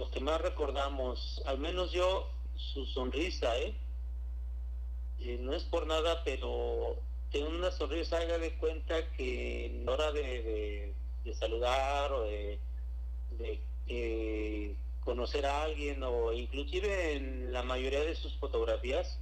lo que más recordamos, al menos yo, su sonrisa, ¿eh? Eh, no es por nada, pero tiene una sonrisa, haga de cuenta que en hora de, de, saludar o de, de conocer a alguien o inclusive en la mayoría de sus fotografías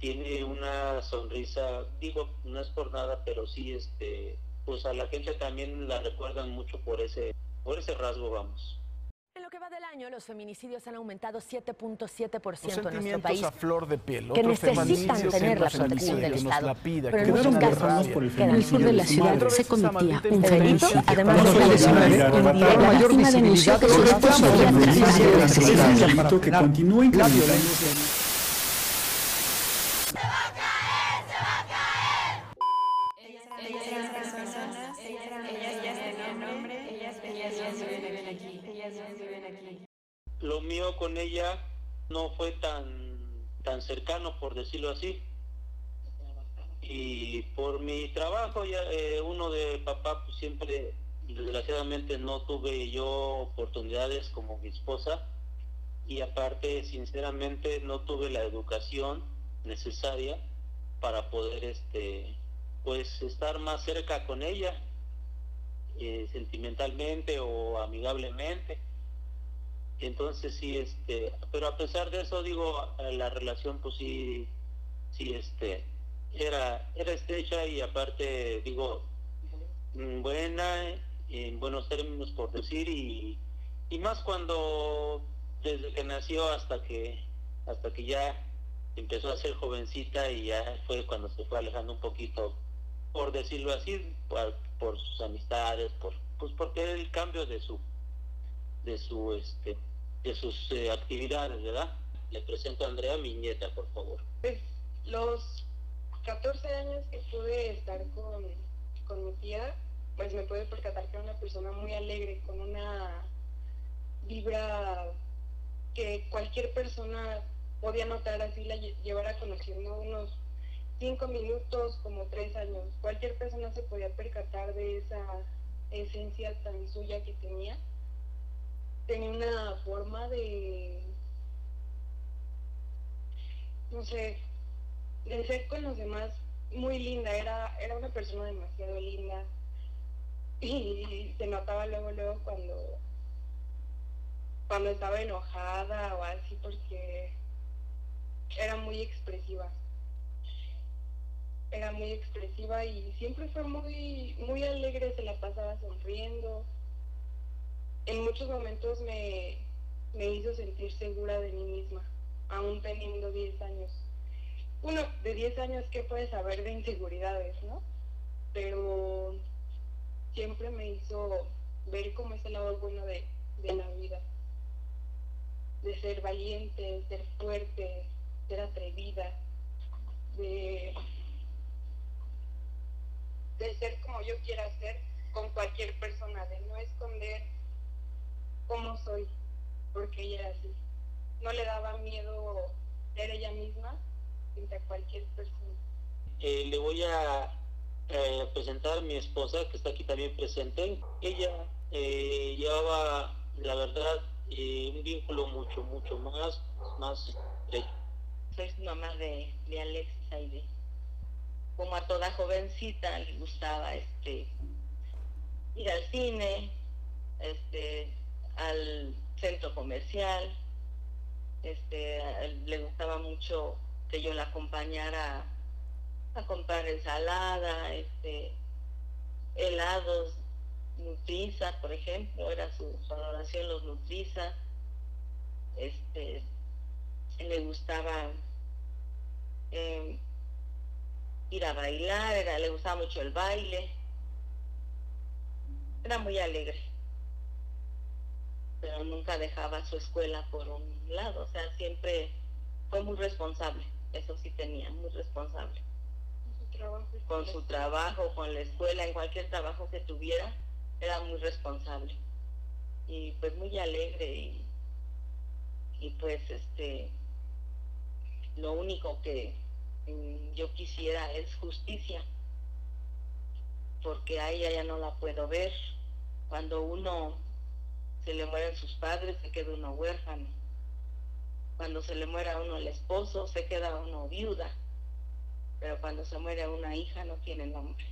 tiene una sonrisa, digo, no es por nada, pero sí, este, pues a la gente también la recuerdan mucho por ese, por ese rasgo, vamos. Lo que va del año, los feminicidios han aumentado 7.7% en nuestro país. a flor de piel. Que necesitan tener la protección del Estado. Pero en muchos casos, en el sur de la ciudad se cometía un delito, además de la que su esposo había delito que continúa incrementando. Lo ella no fue tan, tan cercano, por decirlo así. Y por mi trabajo, ya eh, uno de papá, pues siempre, desgraciadamente, no tuve yo oportunidades como mi esposa. Y aparte, sinceramente, no tuve la educación necesaria para poder, este, pues, estar más cerca con ella, eh, sentimentalmente o amigablemente entonces sí, este, pero a pesar de eso, digo, la relación pues sí, sí, este, era, era estrecha y aparte, digo, mm, buena, en buenos términos por decir, y, y más cuando desde que nació hasta que, hasta que ya empezó a ser jovencita y ya fue cuando se fue alejando un poquito, por decirlo así, por, por sus amistades, por, pues porque el cambio de su de su este de sus eh, actividades, ¿verdad? Le presento a Andrea, mi nieta, por favor. Pues los 14 años que pude estar con, con mi tía, pues me pude percatar que era una persona muy alegre, con una vibra que cualquier persona podía notar así la llevara conociendo unos cinco minutos, como tres años. Cualquier persona se podía percatar de esa esencia tan suya que tenía tenía una forma de, no sé, de ser con los demás muy linda, era, era una persona demasiado linda. Y se notaba luego, luego cuando, cuando estaba enojada o así porque era muy expresiva. Era muy expresiva y siempre fue muy, muy alegre, se la pasaba sonriendo en muchos momentos me, hizo sentir segura de mí misma, aún teniendo 10 años. Uno, de 10 años, ¿qué puedes saber de inseguridades, no? Pero siempre me hizo ver cómo es el lado bueno de, de la vida. De ser valiente, de ser fuerte, ser atrevida, de, de ser como yo quiera ser con cualquier persona, de no esconder soy, porque ella era así. No le daba miedo ser ella misma frente a cualquier persona. Eh, le voy a eh, presentar a mi esposa, que está aquí también presente. Ella eh, llevaba, la verdad, un vínculo mucho, mucho más, más Soy mamá de, de Alexis Aide. Como a toda jovencita le gustaba este ir al cine, este al centro comercial, este, le gustaba mucho que yo la acompañara a comprar ensalada, este, helados, nutriza, por ejemplo, era su, adoración los nutriza, este, le gustaba em, ir a bailar, era, le gustaba mucho el baile, era muy alegre pero nunca dejaba su escuela por un lado, o sea, siempre fue muy responsable, eso sí tenía, muy responsable. Con su trabajo, con la escuela, en cualquier trabajo que tuviera, era muy responsable. Y pues muy alegre y, y pues este, lo único que mm, yo quisiera es justicia, porque a ella ya no la puedo ver. Cuando uno se le mueren sus padres, se queda uno huérfano. Cuando se le muere a uno el esposo, se queda uno viuda. Pero cuando se muere una hija, no tiene nombre.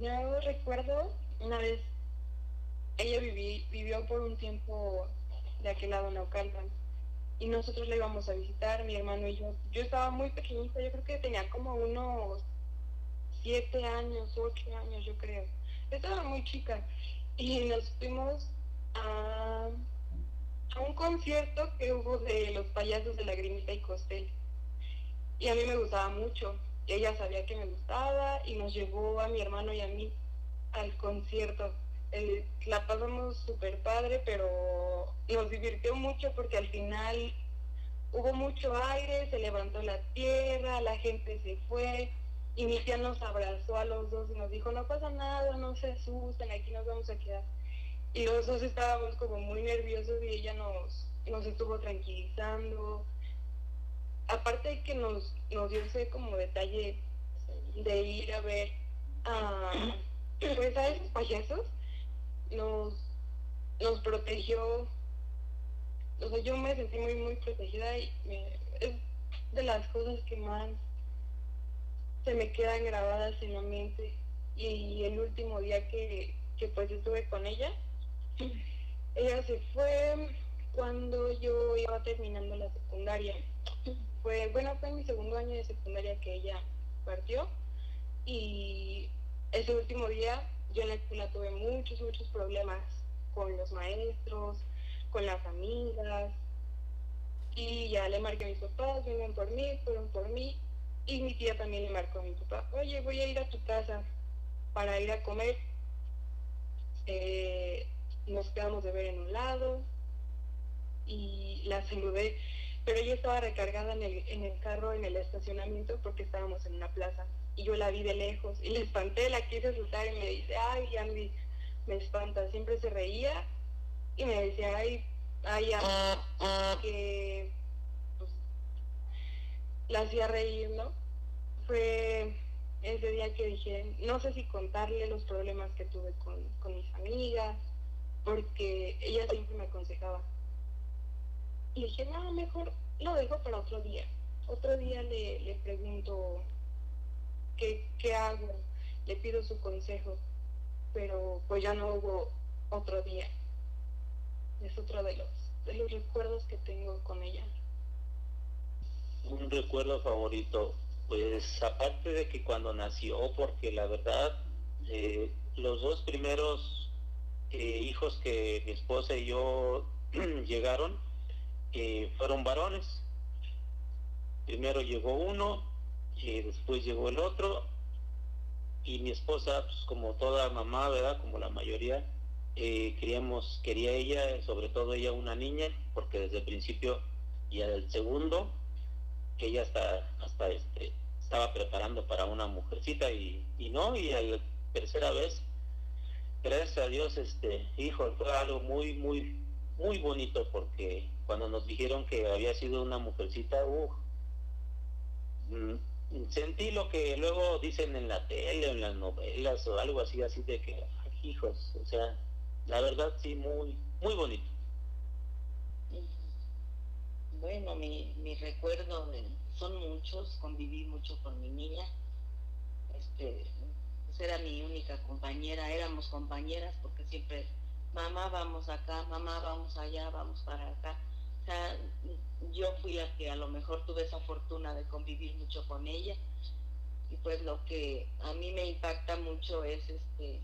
Yo recuerdo una vez, ella vivió por un tiempo de aquel lado en Naucalpan y nosotros la íbamos a visitar, mi hermano y yo. Yo estaba muy pequeñita, yo creo que tenía como unos siete años, ocho años, yo creo. Estaba muy chica y nos fuimos a, un concierto que hubo de los payasos de Lagrimita y Costel. Y a mí me gustaba mucho. Ella sabía que me gustaba y nos llevó a mi hermano y a mí al concierto. La pasamos súper padre, pero nos divirtió mucho porque al final hubo mucho aire, se levantó la tierra, la gente se fue y mi tía nos abrazó a los dos y nos dijo, no pasa nada, no se asusten, aquí nos vamos a quedar. Y los dos estábamos como muy nerviosos y ella nos, nos estuvo tranquilizando. Aparte de que nos, nos dio ese como detalle de ir a ver a, pues a esos payasos, nos, nos protegió o sea, yo me sentí muy, muy protegida y es de las cosas que más se me quedan grabadas en la mente. Y el último día que, que pues estuve con ella, ella se fue cuando yo iba terminando la secundaria. Fue, bueno, fue mi segundo año de secundaria que ella partió y ese último día yo en la escuela tuve muchos, muchos problemas con los maestros, con las amigas. Y ya le marqué a mis papás, vengan por mí, fueron por mí. Y mi tía también le marcó a mi papá, oye, voy a ir a tu casa para ir a comer. Eh, nos quedamos de ver en un lado y la saludé, pero ella estaba recargada en el, en el carro, en el estacionamiento, porque estábamos en una plaza. Y yo la vi de lejos y le espanté, la quise asustar y me dice, ay, Andy, me espanta. Siempre se reía y me decía, ay, ay, que pues, la hacía reír, ¿no? Fue ese día que dije, no sé si contarle los problemas que tuve con, mis amigas, porque ella siempre me aconsejaba. Y dije, no, mejor lo dejo para otro día. Otro día le, le pregunto qué, qué hago, le pido su consejo, pero pues ya no hubo otro día es otro de los, de los recuerdos que tengo con ella. Un recuerdo favorito, pues aparte de que cuando nació, porque la verdad, eh, los dos primeros eh, hijos que mi esposa y yo llegaron fueron varones. Primero llegó uno y después llegó el otro y mi esposa, pues como toda mamá, ¿verdad? Como la mayoría, eh, queríamos, quería ella, sobre todo ella una niña, porque desde el principio y el segundo, ella hasta, hasta este, estaba preparando para una mujercita y, no, y a la tercera vez, gracias a Dios, este, hijo, fue algo muy, muy, muy bonito porque cuando nos dijeron que había sido una mujercita, uh, sentí lo que luego dicen en la tele, en las novelas o algo así, así de que, hijos, o sea, la verdad sí, muy, muy bonito. Bueno, mi, mi recuerdo son muchos, conviví mucho con mi niña. Este, era mi única compañera, éramos compañeras porque siempre, mamá vamos acá, mamá vamos allá, vamos para acá. O sea, yo fui la que a lo mejor tuve esa fortuna de convivir mucho con ella. Y pues lo que a mí me impacta mucho es este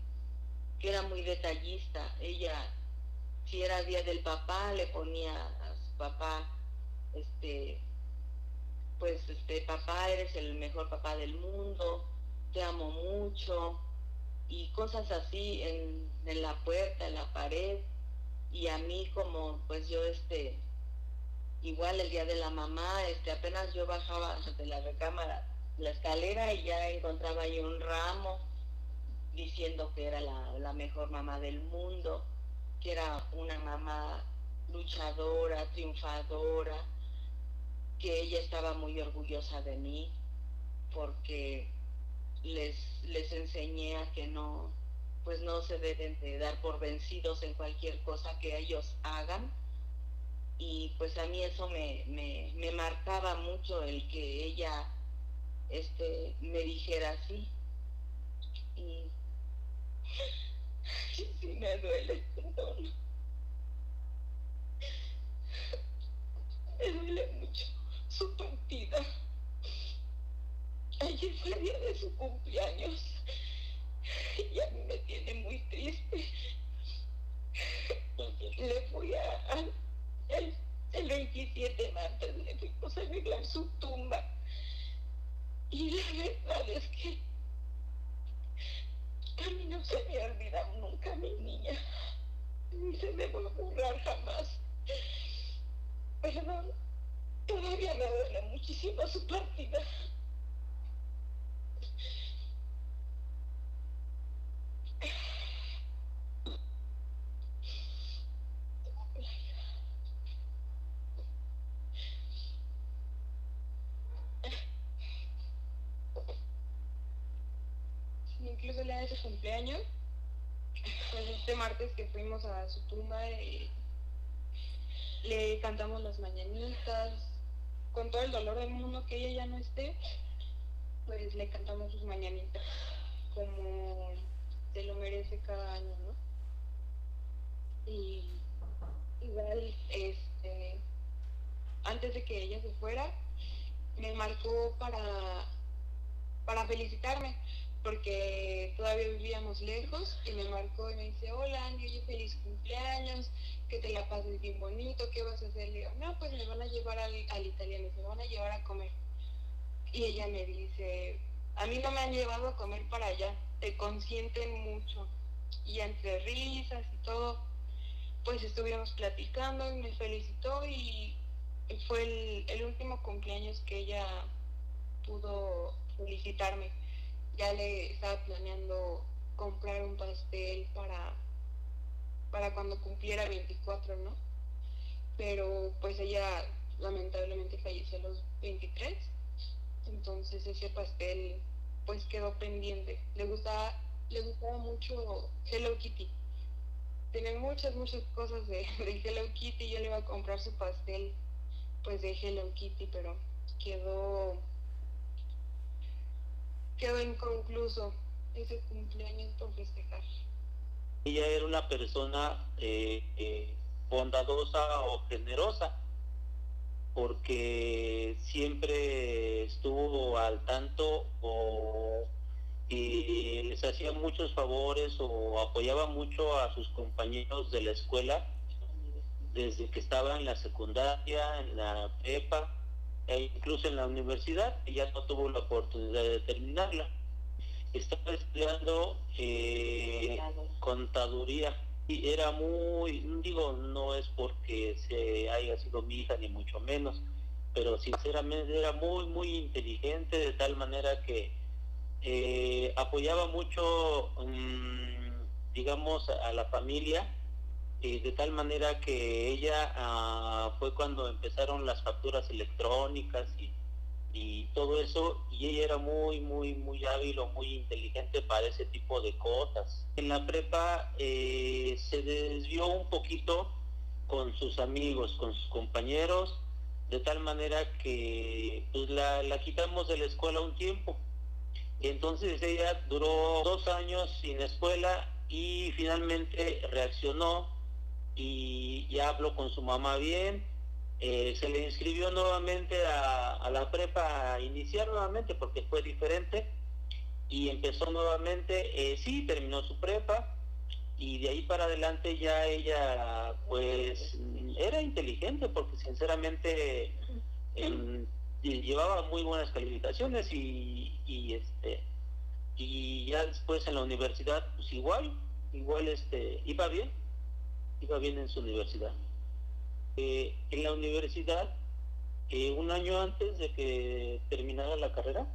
que era muy detallista. Ella, si era día del papá, le ponía a su papá, este, pues, este, papá, eres el mejor papá del mundo, te amo mucho, y cosas así en, la puerta, en la pared, y a mí como, pues yo, este, igual el día de la mamá, este, apenas yo bajaba de la recámara, la escalera y ya encontraba ahí un ramo diciendo que era la, mejor mamá del mundo, que era una mamá luchadora, triunfadora, que ella estaba muy orgullosa de mí porque les, les enseñé a que no, pues no se deben de dar por vencidos en cualquier cosa que ellos hagan. Y pues a mí eso me, me, marcaba mucho el que ella este, me dijera así. Y sí me duele, perdón. Me duele mucho su partida. Ayer fue el día de su cumpleaños y a mí me tiene muy triste. Le fui a, el, el 27 de marzo, le fuimos a arreglar su tumba. Y la verdad es que a mí no se me ha olvidado nunca mi niña. Ni se me va a borrar jamás. Perdón, todavía me duele muchísimo su partida. Incluso el día de su cumpleaños, pues este martes que fuimos a su tumba, eh, le cantamos las mañanitas, con todo el dolor del mundo que ella ya no esté, pues le cantamos sus mañanitas, como se lo merece cada año, ¿no? Y igual, este, antes de que ella se fuera, me marcó para, para felicitarme porque todavía vivíamos lejos y me marcó y me dice, hola Andy, feliz cumpleaños, que te la pases bien bonito, ¿qué vas a hacer? Le digo, no, pues me van a llevar al, italiano, me van a llevar a comer. Y ella me dice, a mí no me han llevado a comer para allá, te consienten mucho. Y entre risas y todo, pues estuvimos platicando y me felicitó y fue el, el último cumpleaños que ella pudo felicitarme ya le estaba planeando comprar un pastel para, para cuando cumpliera 24, ¿no? Pero pues ella lamentablemente falleció a los 23, entonces ese pastel pues quedó pendiente. Le gustaba, le gustaba mucho Hello Kitty. Tiene muchas, muchas cosas de, de Hello Kitty. Yo le iba a comprar su pastel pues de Hello Kitty, pero quedó quedó inconcluso ese cumpleaños por festejar. Ella era una persona eh, eh, bondadosa o generosa, porque siempre estuvo al tanto o y les hacía muchos favores o apoyaba mucho a sus compañeros de la escuela desde que estaba en la secundaria, en la prepa e incluso en la universidad, ella no tuvo la oportunidad de terminarla. Estaba estudiando eh, contaduría y era muy, digo, no es porque se haya sido mi hija ni mucho menos, pero sinceramente era muy, muy inteligente de tal manera que eh, apoyaba mucho, mm, digamos, a la familia de tal manera que ella ah, fue cuando empezaron las facturas electrónicas y, todo eso, y ella era muy, muy, muy hábil o muy inteligente para ese tipo de cosas. En la prepa eh, se desvió un poquito con sus amigos, con sus compañeros, de tal manera que pues, la, la quitamos de la escuela un tiempo. Entonces ella duró dos años sin escuela y finalmente reaccionó y ya habló con su mamá bien. Eh, se le inscribió nuevamente a, la prepa a iniciar nuevamente porque fue diferente y empezó nuevamente, eh, sí, terminó su prepa y de ahí para adelante ya ella pues era inteligente porque sinceramente em, llevaba muy buenas calificaciones y, y este y ya después en la universidad pues igual igual este iba bien iba bien en su universidad. Eh, en la universidad, eh, un año antes de que terminara la carrera,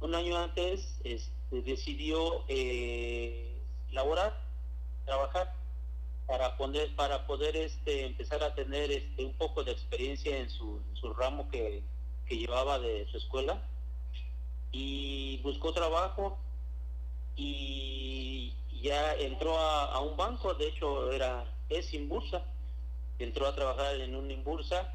un año antes este, decidió eh, laborar, trabajar, para poder, para poder este, empezar a tener este, un poco de experiencia en su, su ramo que, que llevaba de su escuela. Y buscó trabajo y ya entró a, un banco, de hecho era es Inbursa, entró a trabajar en un Inbursa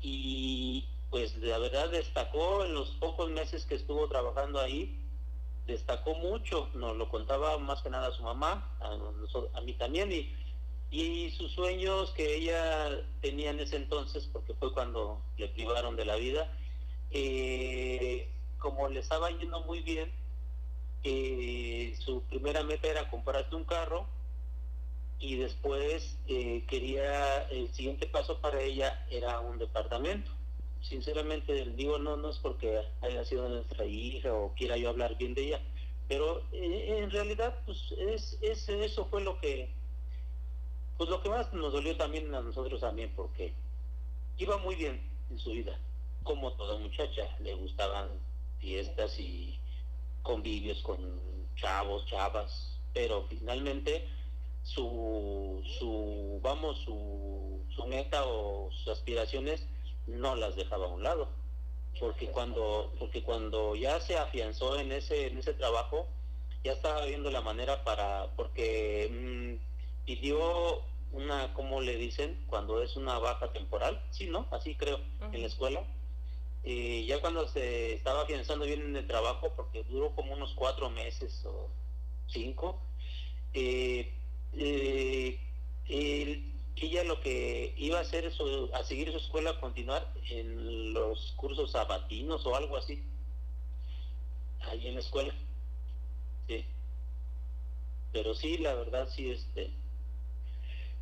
y pues la verdad destacó en los pocos meses que estuvo trabajando ahí, destacó mucho, nos lo contaba más que nada su mamá, a, mí también, y, y sus sueños que ella tenía en ese entonces, porque fue cuando le privaron de la vida, eh, como le estaba yendo muy bien, eh, su primera meta era comprarse un carro y después eh, quería, el siguiente paso para ella era un departamento. Sinceramente digo, no, no es porque haya sido nuestra hija o quiera yo hablar bien de ella, pero eh, en realidad pues es, eso fue lo que, pues lo que más nos dolió también a nosotros también, porque iba muy bien en su vida, como toda muchacha, le gustaban fiestas y convivios con chavos, chavas, pero finalmente su, su vamos, su, su meta o sus aspiraciones no las dejaba a un lado. Porque cuando, porque cuando ya se afianzó en ese, en ese trabajo, ya estaba viendo la manera para, porque mm, pidió una, ¿cómo le dicen? Cuando es una baja temporal, sí, ¿no? Así creo, en la escuela y ya cuando se estaba afianzando bien en el trabajo, porque duró como unos cuatro meses o cinco, eh, eh, ella lo que iba a hacer es a seguir su escuela, continuar en los cursos sabatinos o algo así, ahí en la escuela. Sí. Pero sí, la verdad, sí, este,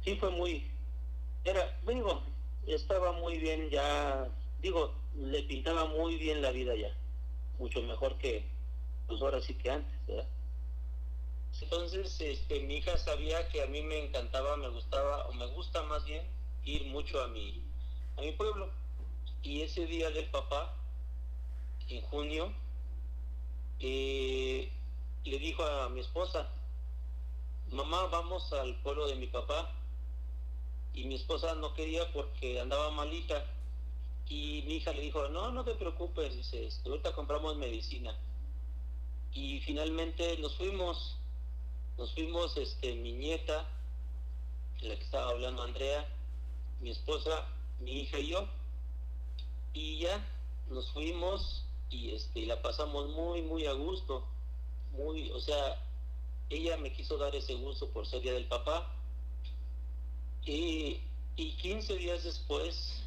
sí fue muy, era, digo, estaba muy bien ya, digo, le pintaba muy bien la vida ya, mucho mejor que pues ahora sí que antes, ¿verdad? Entonces, este, mi hija sabía que a mí me encantaba, me gustaba, o me gusta más bien, ir mucho a mi, a mi pueblo. Y ese día del papá, en junio, eh, le dijo a mi esposa, mamá, vamos al pueblo de mi papá. Y mi esposa no quería porque andaba malita y mi hija le dijo, no, no te preocupes, dice, ahorita compramos medicina. Y finalmente nos fuimos, nos fuimos, este, mi nieta, la que estaba hablando Andrea, mi esposa, mi hija y yo. Y ya nos fuimos y este, la pasamos muy, muy a gusto. Muy, o sea, ella me quiso dar ese gusto por ser día del papá. Y, y 15 días después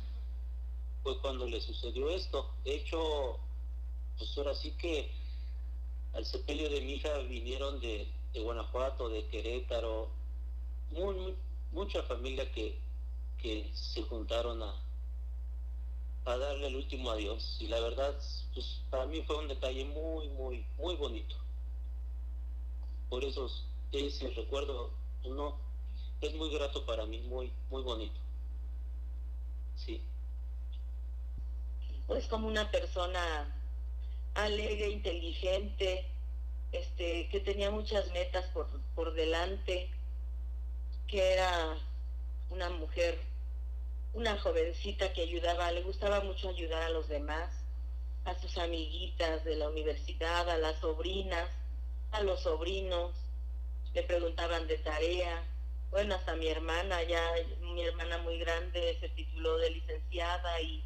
fue cuando le sucedió esto. De hecho, pues ahora sí que al sepelio de mi hija vinieron de, Guanajuato, de Querétaro, mucha familia que, que se juntaron a, a darle el último adiós. Y la verdad, pues para mí fue un detalle muy, muy, muy bonito. Por eso ese recuerdo, no, es muy grato para mí, muy, muy bonito. Sí pues como una persona alegre, inteligente, este, que tenía muchas metas por, por delante, que era una mujer, una jovencita que ayudaba, le gustaba mucho ayudar a los demás, a sus amiguitas de la universidad, a las sobrinas, a los sobrinos, le preguntaban de tarea, bueno, hasta mi hermana, ya mi hermana muy grande se tituló de licenciada y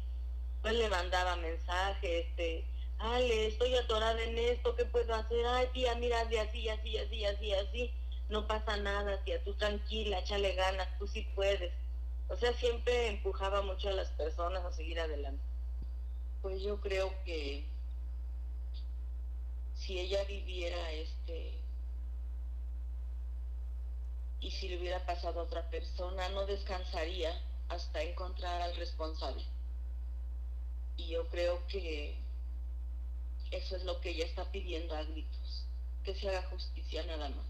pues le mandaba mensajes, este, Ale, estoy atorada en esto, ¿qué puedo hacer? Ay, tía, mira, de así, así, así, así, así, no pasa nada, tía, tú tranquila, échale ganas, tú sí puedes. O sea, siempre empujaba mucho a las personas a seguir adelante. Pues yo creo que si ella viviera este y si le hubiera pasado a otra persona, no descansaría hasta encontrar al responsable. Y yo creo que eso es lo que ella está pidiendo a gritos, que se haga justicia nada más.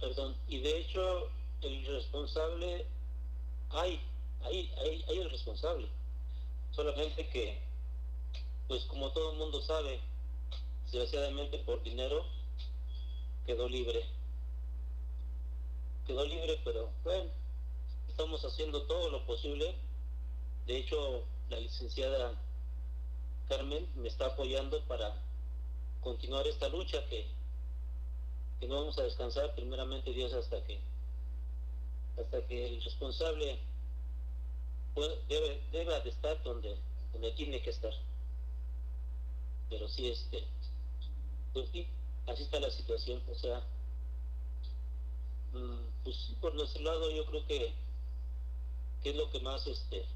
Perdón, y de hecho el responsable, hay, hay, hay, hay el responsable, solamente que, pues como todo el mundo sabe, desgraciadamente por dinero quedó libre. Quedó libre, pero bueno, estamos haciendo todo lo posible. De hecho, la licenciada Carmen me está apoyando para continuar esta lucha que, que no vamos a descansar primeramente Dios hasta que hasta que el responsable debe, debe de estar donde, donde tiene que estar. Pero sí, este, pues sí, así está la situación. O sea, mm, pues por nuestro lado yo creo que, que es lo que más, este,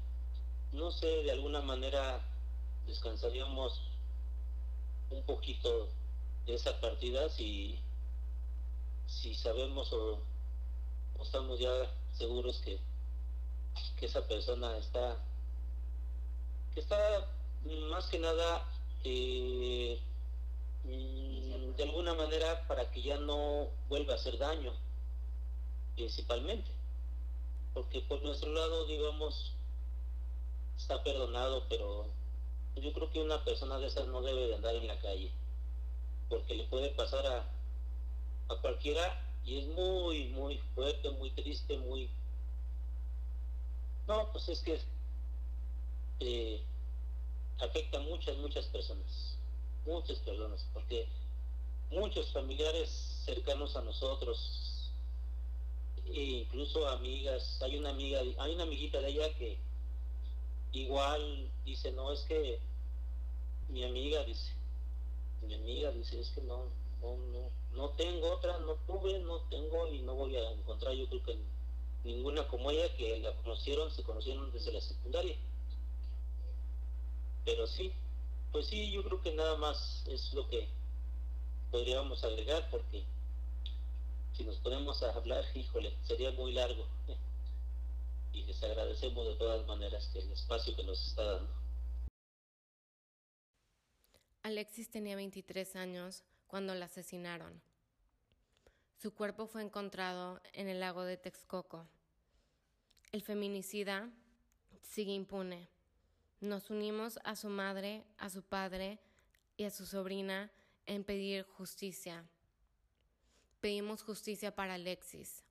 no sé, de alguna manera descansaríamos un poquito de esa partida si, si sabemos o estamos ya seguros que, que esa persona está, que está más que nada eh, mm, de alguna manera para que ya no vuelva a hacer daño, principalmente. Porque por nuestro lado, digamos, está perdonado, pero yo creo que una persona de esas no debe de andar en la calle, porque le puede pasar a, a cualquiera y es muy, muy fuerte, muy triste, muy... No, pues es que eh, afecta a muchas, muchas personas, muchas personas, porque muchos familiares cercanos a nosotros, e incluso amigas, hay una amiga, hay una amiguita de ella que igual dice, no, es que mi amiga dice, mi amiga dice, es que no, no, no, no tengo otra, no tuve, no tengo y no voy a encontrar yo creo que ninguna como ella que la conocieron, se conocieron desde la secundaria. Pero sí, pues sí, yo creo que nada más es lo que podríamos agregar porque si nos ponemos a hablar, híjole, sería muy largo. Y les agradecemos de todas maneras el espacio que nos está dando. Alexis tenía 23 años cuando la asesinaron. Su cuerpo fue encontrado en el lago de Texcoco. El feminicida sigue impune. Nos unimos a su madre, a su padre y a su sobrina en pedir justicia. Pedimos justicia para Alexis.